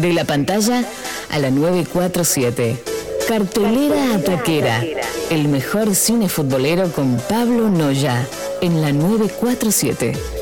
De la pantalla a la 947. Cartelera Ataquera. El mejor cine futbolero con Pablo Noya. En la 947.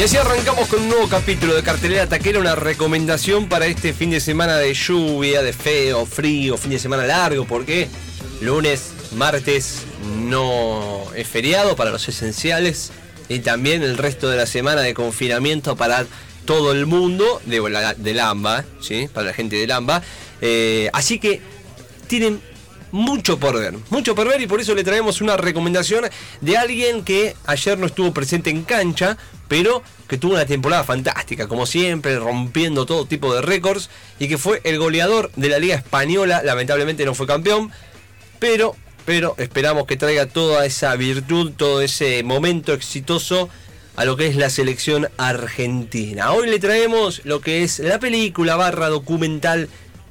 Y así arrancamos con un nuevo capítulo de Cartelera Taquera, una recomendación para este fin de semana de lluvia, de feo, frío, fin de semana largo, porque lunes, martes no es feriado para los esenciales y también el resto de la semana de confinamiento para todo el mundo de, la- del AMBA, ¿sí? para la gente del AMBA. Eh, así que tienen mucho por ver, mucho por ver y por eso le traemos una recomendación de alguien que ayer no estuvo presente en cancha, pero que tuvo una temporada fantástica, como siempre, rompiendo todo tipo de récords y que fue el goleador de la Liga Española, lamentablemente no fue campeón, pero pero esperamos que traiga toda esa virtud, todo ese momento exitoso a lo que es la selección argentina. Hoy le traemos lo que es la película barra documental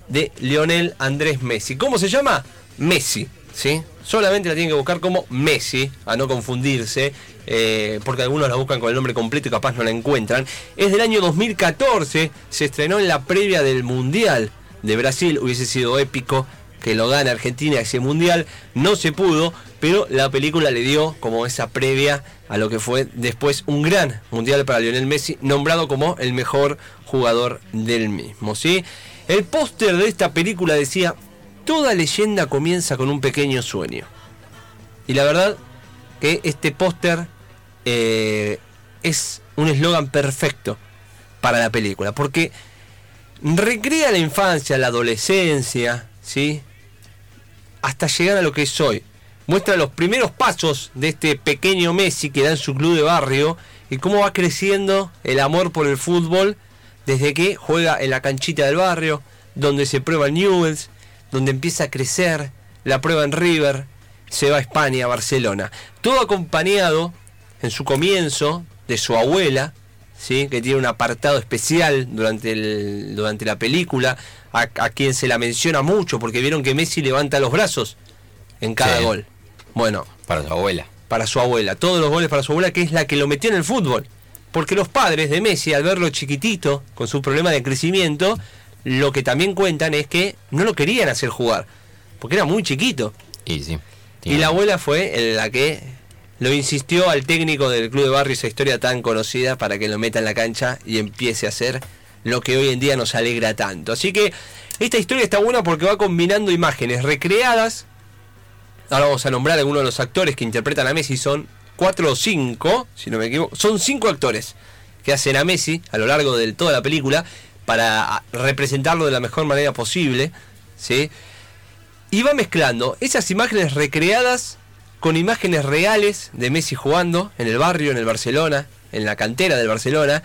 de Lionel Andrés Messi. ¿Cómo se llama? Messi, ¿sí? Solamente la tienen que buscar como Messi, a no confundirse, eh, porque algunos la buscan con el nombre completo y capaz no la encuentran. Es del año 2014, se estrenó en la previa del Mundial de Brasil, hubiese sido épico que lo gane Argentina ese mundial, no se pudo, pero la película le dio como esa previa a lo que fue después un gran mundial para Lionel Messi, nombrado como el mejor jugador del mismo, ¿sí? El póster de esta película decía, toda leyenda comienza con un pequeño sueño. Y la verdad que este póster eh, es un eslogan perfecto para la película, porque recrea la infancia, la adolescencia, ¿sí? hasta llegar a lo que es hoy. Muestra los primeros pasos de este pequeño Messi que da en su club de barrio y cómo va creciendo el amor por el fútbol desde que juega en la canchita del barrio, donde se prueba en Newells, donde empieza a crecer, la prueba en River, se va a España, a Barcelona. Todo acompañado en su comienzo de su abuela, ¿sí? que tiene un apartado especial durante, el, durante la película, a, a quien se la menciona mucho, porque vieron que Messi levanta los brazos en cada Sí. gol. Bueno, Para su abuela. para su abuela, todos los goles para su abuela, que es la que lo metió en el fútbol. Porque los padres de Messi, al verlo chiquitito, con su problema de crecimiento, lo que también cuentan es que no lo querían hacer jugar, porque era muy chiquito. Y sí. Y la abuela fue la que lo insistió al técnico del club de barrio, esa historia tan conocida, para que lo meta en la cancha y empiece a hacer lo que hoy en día nos alegra tanto. Así que esta historia está buena porque va combinando imágenes recreadas. Ahora vamos a nombrar a algunos de los actores que interpretan a Messi. Son cuatro o cinco, si no me equivoco. Son cinco actores que hacen a Messi a lo largo de toda la película para representarlo de la mejor manera posible. ¿sí? Y va mezclando esas imágenes recreadas con imágenes reales de Messi jugando en el barrio, en el Barcelona, en la cantera del Barcelona.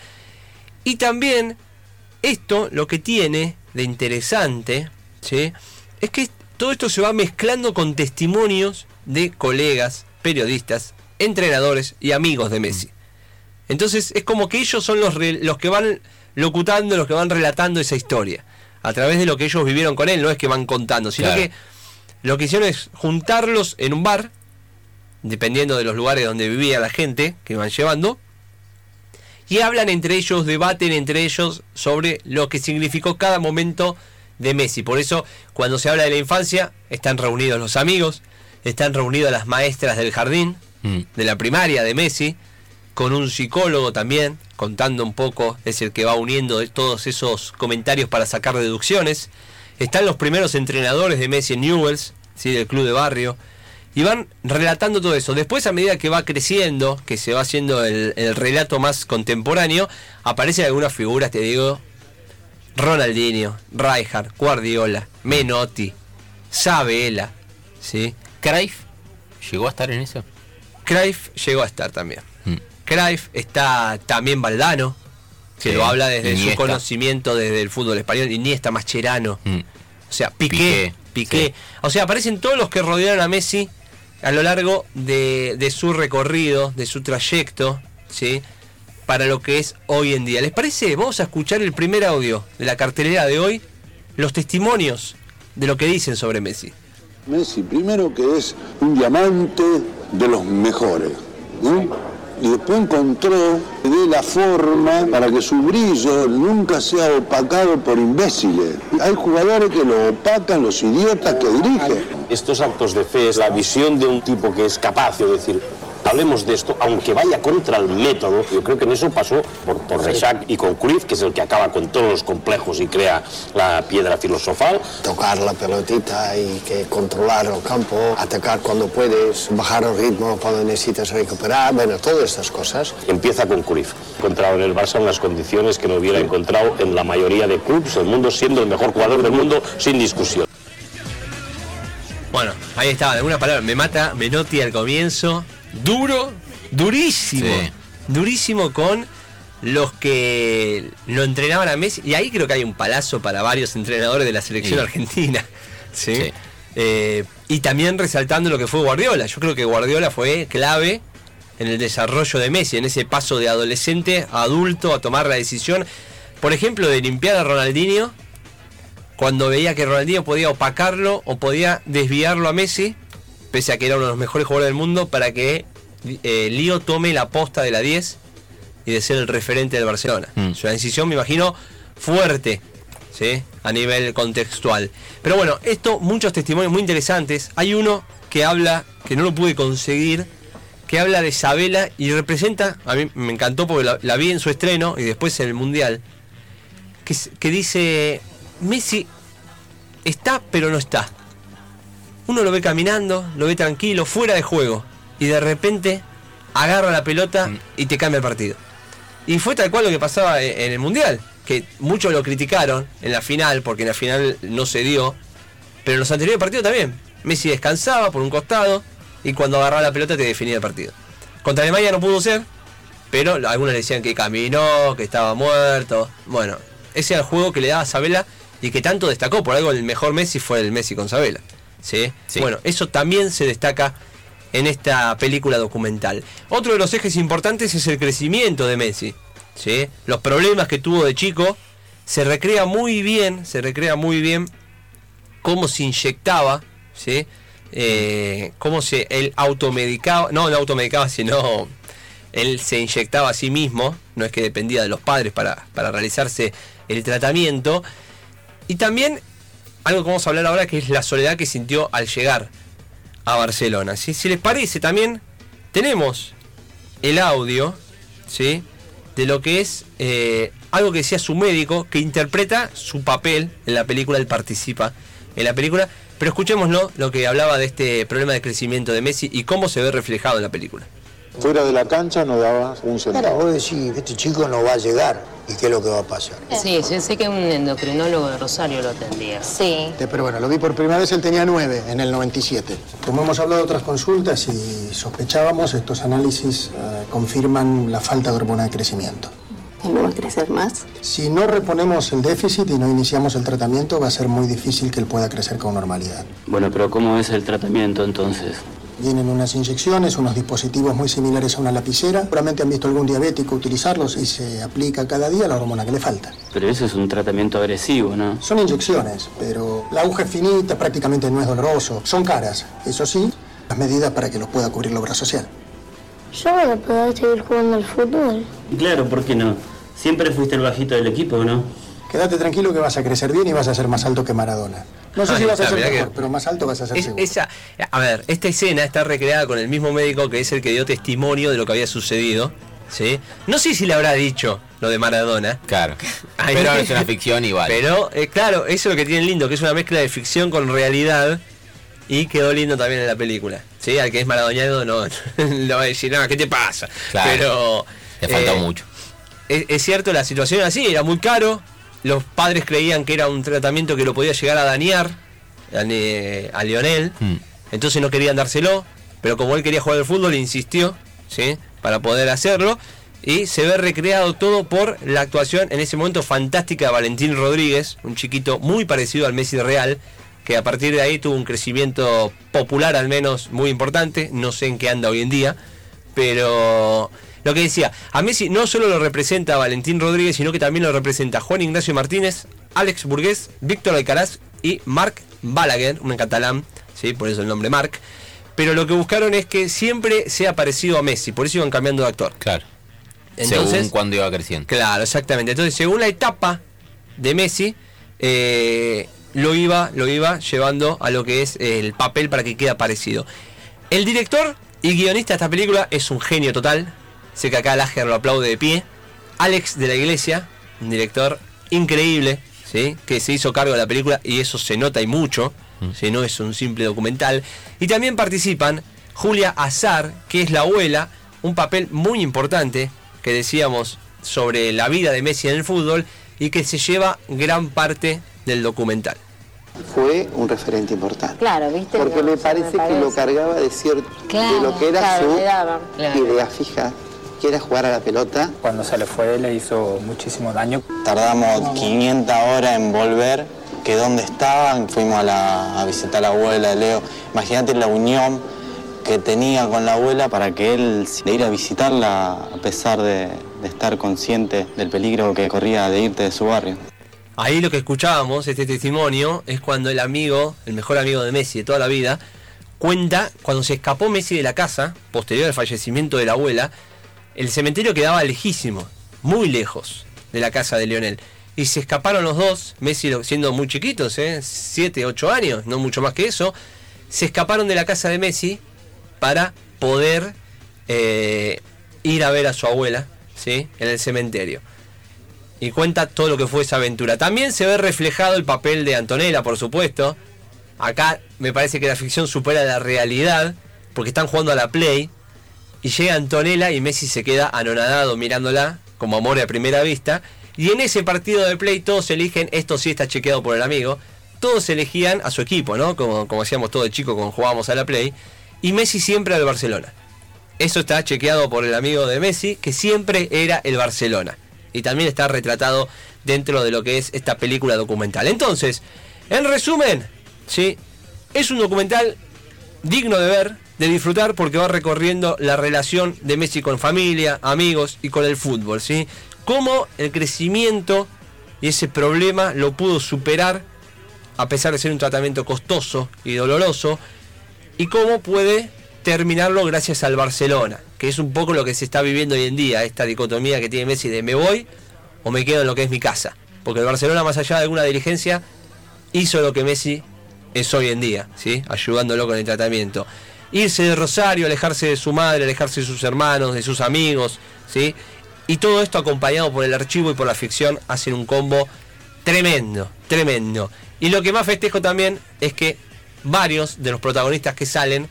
Y también esto lo que tiene de interesante, ¿sí? es que todo esto se va mezclando con testimonios de colegas, periodistas, entrenadores y amigos de Messi. Entonces es como que ellos son los, los que van locutando, los que van relatando esa historia. A través de lo que ellos vivieron con él, no es que van contando, sino Claro. que lo que hicieron es juntarlos en un bar, dependiendo de los lugares donde vivía la gente que van llevando, y hablan entre ellos, debaten entre ellos sobre lo que significó cada momento de Messi. Por eso, cuando se habla de la infancia, están reunidos los amigos, están reunidas las maestras del jardín, Mm. de la primaria de Messi, con un psicólogo también, contando un poco, es el que va uniendo todos esos comentarios para sacar deducciones. Están los primeros entrenadores de Messi en Newells, ¿sí? del club de barrio, y van relatando todo eso. Después, a medida que va creciendo, que se va haciendo el, el relato más contemporáneo, aparecen algunas figuras, te digo, Ronaldinho, Rijkaard, Guardiola, Menotti, Sabela, ¿sí? Cruyff llegó a estar en eso. Cruyff llegó a estar también. Cruyff está también Valdano, que Sí, lo habla desde su conocimiento desde el fútbol español, Iniesta, Mascherano, Mm. o sea, Piqué, Piqué, Piqué. sí. O sea, aparecen todos los que rodearon a Messi a lo largo de, de su recorrido, de su trayecto, ¿sí? para lo que es hoy en día. ¿Les parece? Vamos a escuchar el primer audio de la cartelera de hoy, los testimonios de lo que dicen sobre Messi. Messi, primero que es un diamante de los mejores, ¿no? Y después encontró de la forma para que su brillo nunca sea opacado por imbéciles. Hay jugadores que lo opacan, los idiotas que dirigen. Estos actos de fe es la visión de un tipo que es capaz de decir, hablemos de esto, aunque vaya contra el método. Yo creo que en eso pasó por, por Rechac y con Cruyff, que es el que acaba con todos los complejos y crea la piedra filosofal. Tocar la pelotita y que controlar el campo, atacar cuando puedes, bajar el ritmo cuando necesitas recuperar, bueno, todas estas cosas. Empieza con Cruyff. Encontrado en el Barça unas condiciones que no hubiera encontrado en la mayoría de clubes del mundo, siendo el mejor jugador del mundo sin discusión. Bueno, ahí estaba, de alguna palabra, me mata Menotti al comienzo, duro, durísimo, Sí. durísimo con los que lo entrenaban a Messi, y ahí creo que hay un palazo para varios entrenadores de la selección Sí. argentina, ¿sí? Sí. Eh, y también resaltando lo que fue Guardiola, yo creo que Guardiola fue clave en el desarrollo de Messi, en ese paso de adolescente a adulto a tomar la decisión, por ejemplo, de limpiar a Ronaldinho, cuando veía que Ronaldinho podía opacarlo o podía desviarlo a Messi, pese a que era uno de los mejores jugadores del mundo, para que eh, Lío tome la posta de la 10 y de ser el referente del Barcelona. Mm. Es una decisión, me imagino, fuerte, ¿sí? A nivel contextual. Pero bueno, esto, muchos testimonios muy interesantes. Hay uno que habla, que no lo pude conseguir, que habla de Isabela y representa, a mí me encantó porque la, la vi en su estreno y después en el Mundial, que, que dice, Messi está pero no está. Uno lo ve caminando, lo ve tranquilo, fuera de juego, y de repente agarra la pelota y te cambia el partido. Y fue tal cual lo que pasaba e- en el Mundial, que muchos lo criticaron en la final, porque en la final no se dio, pero en los anteriores partidos también. Messi descansaba por un costado y cuando agarraba la pelota te definía el partido. Contra Alemania no pudo ser, pero algunos le decían que caminó, que estaba muerto. Bueno, ese era el juego que le daba Sabela y que tanto destacó. Por algo el mejor Messi fue el Messi con Sabela. ¿Sí? Sí. Bueno, eso también se destaca en esta película documental. Otro de los ejes importantes es el crecimiento de Messi. ¿sí? Los problemas que tuvo de chico se recrea muy bien, se recrea muy bien cómo se inyectaba, ¿sí? Eh, cómo se él automedicaba, no, no automedicaba, sino él se inyectaba a sí mismo, no es que dependía de los padres para, para realizarse el tratamiento. Y también algo que vamos a hablar ahora que es la soledad que sintió al llegar a Barcelona. ¿sí? Si les parece, también tenemos el audio, ¿sí? De lo que es eh, algo que decía su médico, que interpreta su papel en la película, él participa en la película. Pero escuchémoslo, lo que hablaba de este problema de crecimiento de Messi y cómo se ve reflejado en la película. Fuera de la cancha no daba un Claro, centavo. vos decís, este chico no va a llegar. ¿Y qué es lo que va a pasar? Sí, yo sé que un endocrinólogo de Rosario lo atendía. Sí. Pero bueno, lo vi por primera vez, él tenía 9 en el 97. Como hemos hablado de otras consultas y sospechábamos, estos análisis eh, confirman la falta de hormona de crecimiento. ¿Y no va a crecer más? Si no reponemos el déficit y no iniciamos el tratamiento, va a ser muy difícil que él pueda crecer con normalidad. Bueno, pero ¿cómo es el tratamiento entonces? Vienen unas inyecciones, unos dispositivos muy similares a una lapicera. Seguramente han visto algún diabético utilizarlos y se aplica cada día la hormona que le falta. Pero eso es un tratamiento agresivo, ¿no? Son inyecciones, pero la aguja es finita, prácticamente no es doloroso. Son caras, eso sí, las medidas para que los pueda cubrir la obra social. Yo voy a poder seguir jugando al fútbol. Claro, ¿por qué no? Siempre fuiste el bajito del equipo, ¿no? Quédate tranquilo que vas a crecer bien y vas a ser más alto que Maradona. No sé Ay, si vas a ser mejor, que- pero más alto vas a ser Es- seguro. esa, a ver, esta escena está recreada con el mismo médico que es el que dio testimonio de lo que había sucedido. ¿sí? No sé si le habrá dicho lo de Maradona. Claro. Ay, Pero es una ficción igual. Pero, eh, claro, eso es lo que tiene lindo, que es una mezcla de ficción con realidad. Y quedó lindo también en la película. ¿sí? Al que es maradoniano no, le va a decir, no, ¿qué te pasa? Claro. Pero. Le faltó eh, mucho. Es, es cierto, la situación era así, era muy caro. Los padres creían que era un tratamiento que lo podía llegar a dañar a, Ne- a Lionel. Mm. Entonces no querían dárselo. Pero como él quería jugar al fútbol, insistió, ¿sí? Para poder hacerlo. Y se ve recreado todo por la actuación en ese momento fantástica de Valentín Rodríguez, un chiquito muy parecido al Messi real, que a partir de ahí tuvo un crecimiento popular al menos muy importante. No sé en qué anda hoy en día. Pero, Lo que decía, a Messi no solo lo representa Valentín Rodríguez, sino que también lo representa Juan Ignacio Martínez, Alex Burgués, Víctor Alcaraz y Marc Balaguer, un catalán, ¿sí? por eso el nombre Marc. Pero lo que buscaron es que siempre sea parecido a Messi, por eso iban cambiando de actor. Claro. Entonces, según cuando iba creciendo. Claro, exactamente. Entonces, según la etapa de Messi, eh, lo, iba, lo iba llevando a lo que es el papel para que quede parecido. El director y guionista de esta película es un genio total. Sé que acá Lager lo aplaude de pie. Alex de la Iglesia, un director increíble, ¿sí? que se hizo cargo de la película y eso se nota y mucho, si no es un simple documental. Y también participan Julia Azar, que es la abuela, un papel muy importante que decíamos sobre la vida de Messi en el fútbol y que se lleva gran parte del documental. Fue un referente importante. Claro, ¿viste? Porque me parece que lo cargaba de cierto de lo que era claro, su idea fija, que era jugar a la pelota. Cuando se le fue le hizo muchísimo daño. Tardamos 500 horas en volver, que dónde estaban, fuimos a, la- a visitar a la abuela de Leo. Imagínate la unión que tenía con la abuela para que él de ir a visitarla a pesar de, de estar consciente del peligro que corría de irte de su barrio. Ahí lo que escuchábamos, este testimonio, es cuando el amigo, el mejor amigo de Messi de toda la vida, cuenta cuando se escapó Messi de la casa, posterior al fallecimiento de la abuela, el cementerio quedaba lejísimo, muy lejos de la casa de Lionel. Y se escaparon los dos, Messi siendo muy chiquitos, ¿eh? 7, 8 años, no mucho más que eso, se escaparon de la casa de Messi para poder eh, ir a ver a su abuela, ¿sí? En el cementerio y cuenta todo lo que fue esa aventura. También se ve reflejado el papel de Antonella, por supuesto. Acá me parece que la ficción supera la realidad, porque están jugando a la Play, y llega Antonella y Messi se queda anonadado mirándola, como amor a primera vista. Y en ese partido de Play todos eligen, esto sí está chequeado por el amigo, todos elegían a su equipo, ¿no? Como, como hacíamos todo de chico cuando jugábamos a la Play. Y Messi siempre al Barcelona. Eso está chequeado por el amigo de Messi, que siempre era el Barcelona. Y también está retratado dentro de lo que es esta película documental. Entonces, en resumen, ¿sí? es un documental digno de ver, de disfrutar, porque va recorriendo la relación de Messi con familia, amigos y con el fútbol. ¿sí? Cómo el crecimiento y ese problema lo pudo superar a pesar de ser un tratamiento costoso y doloroso, y cómo puede terminarlo gracias al Barcelona, que es un poco lo que se está viviendo hoy en día, esta dicotomía que tiene Messi de me voy o me quedo en lo que es mi casa. Porque el Barcelona, más allá de alguna dirigencia, hizo lo que Messi es hoy en día, ¿sí? ayudándolo con el tratamiento. Irse de Rosario, alejarse de su madre, alejarse de sus hermanos, de sus amigos, ¿sí? y todo esto acompañado por el archivo y por la ficción, hacen un combo tremendo, tremendo. Y lo que más festejo también es que varios de los protagonistas que salen,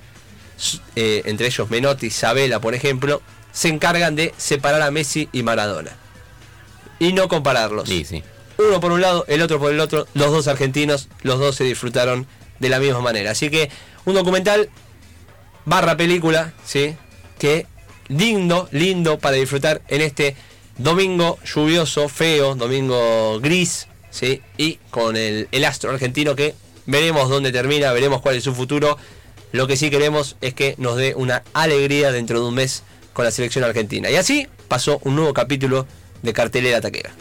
eh, entre ellos Menotti, Isabela, por ejemplo, se encargan de separar a Messi y Maradona. Y no compararlos. Sí, sí. Uno por un lado, el otro por el otro, los dos argentinos, los dos se disfrutaron de la misma manera. Así que un documental barra película, ¿sí? Que lindo, lindo para disfrutar en este domingo lluvioso, feo, domingo gris, ¿sí? Y con el, el astro argentino que veremos dónde termina, veremos cuál es su futuro. Lo que sí queremos es que nos dé una alegría dentro de un mes con la selección argentina. Y así pasó un nuevo capítulo de Cartelera Taquera.